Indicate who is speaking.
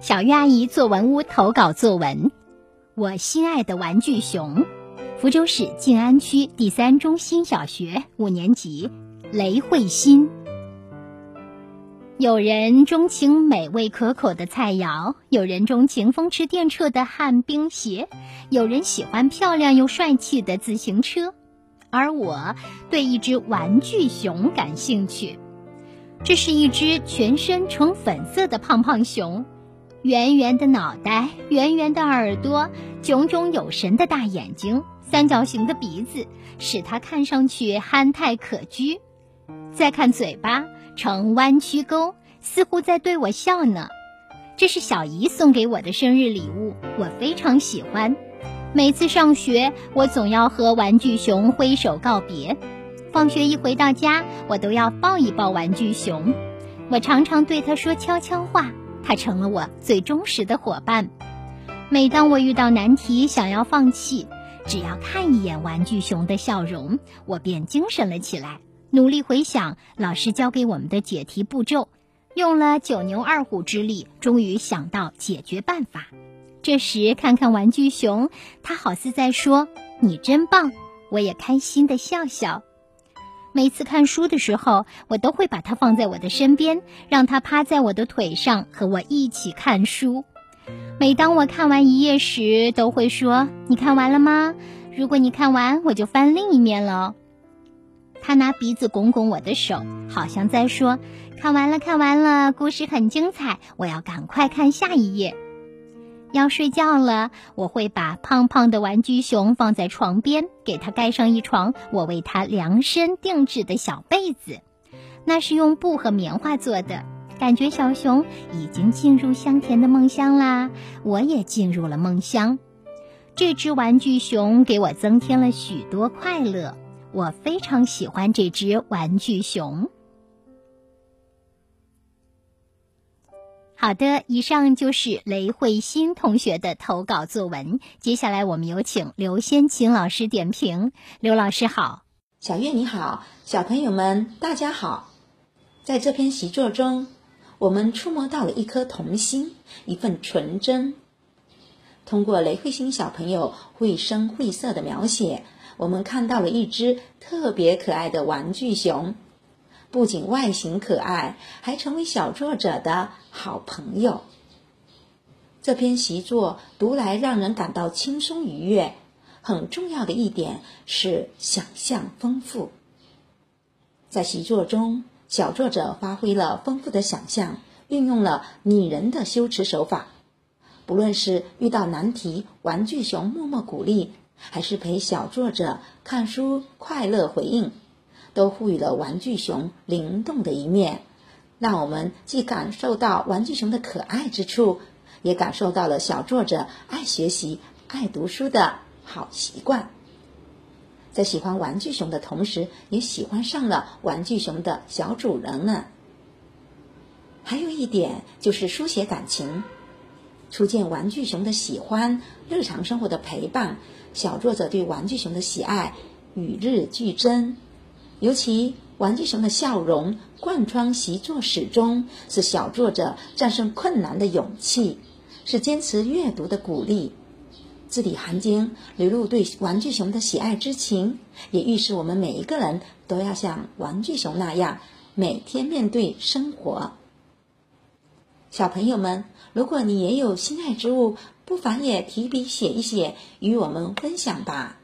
Speaker 1: 小月阿姨作文屋投稿作文：我心爱的玩具熊，福州市静安区第三中心小学五年级，雷慧欣。有人钟情美味可口的菜肴，有人钟情风驰电掣的旱冰鞋，有人喜欢漂亮又帅气的自行车，而我对一只玩具熊感兴趣。这是一只全身呈粉色的胖胖熊。圆圆的脑袋，圆圆的耳朵，炯炯有神的大眼睛，三角形的鼻子，使它看上去憨态可掬。再看嘴巴，呈弯曲沟，似乎在对我笑呢。这是小姨送给我的生日礼物，我非常喜欢。每次上学，我总要和玩具熊挥手告别。放学一回到家，我都要抱一抱玩具熊。我常常对他说悄悄话。它成了我最忠实的伙伴。每当我遇到难题，想要放弃，只要看一眼玩具熊的笑容，我便精神了起来。努力回想老师教给我们的解题步骤，用了九牛二虎之力，终于想到解决办法。这时看看玩具熊，它好似在说：“你真棒！”我也开心的笑笑。每次看书的时候，我都会把它放在我的身边，让它趴在我的腿上和我一起看书。每当我看完一页时，都会说：“你看完了吗？”如果你看完，我就翻另一面了。他拿鼻子拱拱我的手，好像在说：“看完了，看完了，故事很精彩，我要赶快看下一页。”要睡觉了，我会把胖胖的玩具熊放在床边，给它盖上一床我为它量身定制的小被子，那是用布和棉花做的。感觉小熊已经进入香甜的梦乡啦，我也进入了梦乡。这只玩具熊给我增添了许多快乐，我非常喜欢这只玩具熊。好的，以上就是雷慧欣同学的投稿作文。接下来我们有请刘先琴老师点评。刘老师好，
Speaker 2: 小月你好，小朋友们大家好。在这篇习作中，我们触摸到了一颗童心，一份纯真。通过雷慧欣小朋友绘声绘色的描写，我们看到了一只特别可爱的玩具熊。不仅外形可爱，还成为小作者的好朋友。这篇习作读来让人感到轻松愉悦。很重要的一点是想象丰富。在习作中，小作者发挥了丰富的想象，运用了拟人的修辞手法。不论是遇到难题，玩具熊默默鼓励，还是陪小作者看书快乐回应。都赋予了玩具熊灵动的一面，让我们既感受到玩具熊的可爱之处，也感受到了小作者爱学习、爱读书的好习惯。在喜欢玩具熊的同时，也喜欢上了玩具熊的小主人呢。还有一点就是书写感情，初见玩具熊的喜欢，日常生活的陪伴，小作者对玩具熊的喜爱与日俱增。尤其玩具熊的笑容贯穿习作始终，是小作者战胜困难的勇气，是坚持阅读的鼓励。字里行间流露对玩具熊的喜爱之情，也预示我们每一个人都要像玩具熊那样，每天面对生活。小朋友们，如果你也有心爱之物，不妨也提笔写一写，与我们分享吧。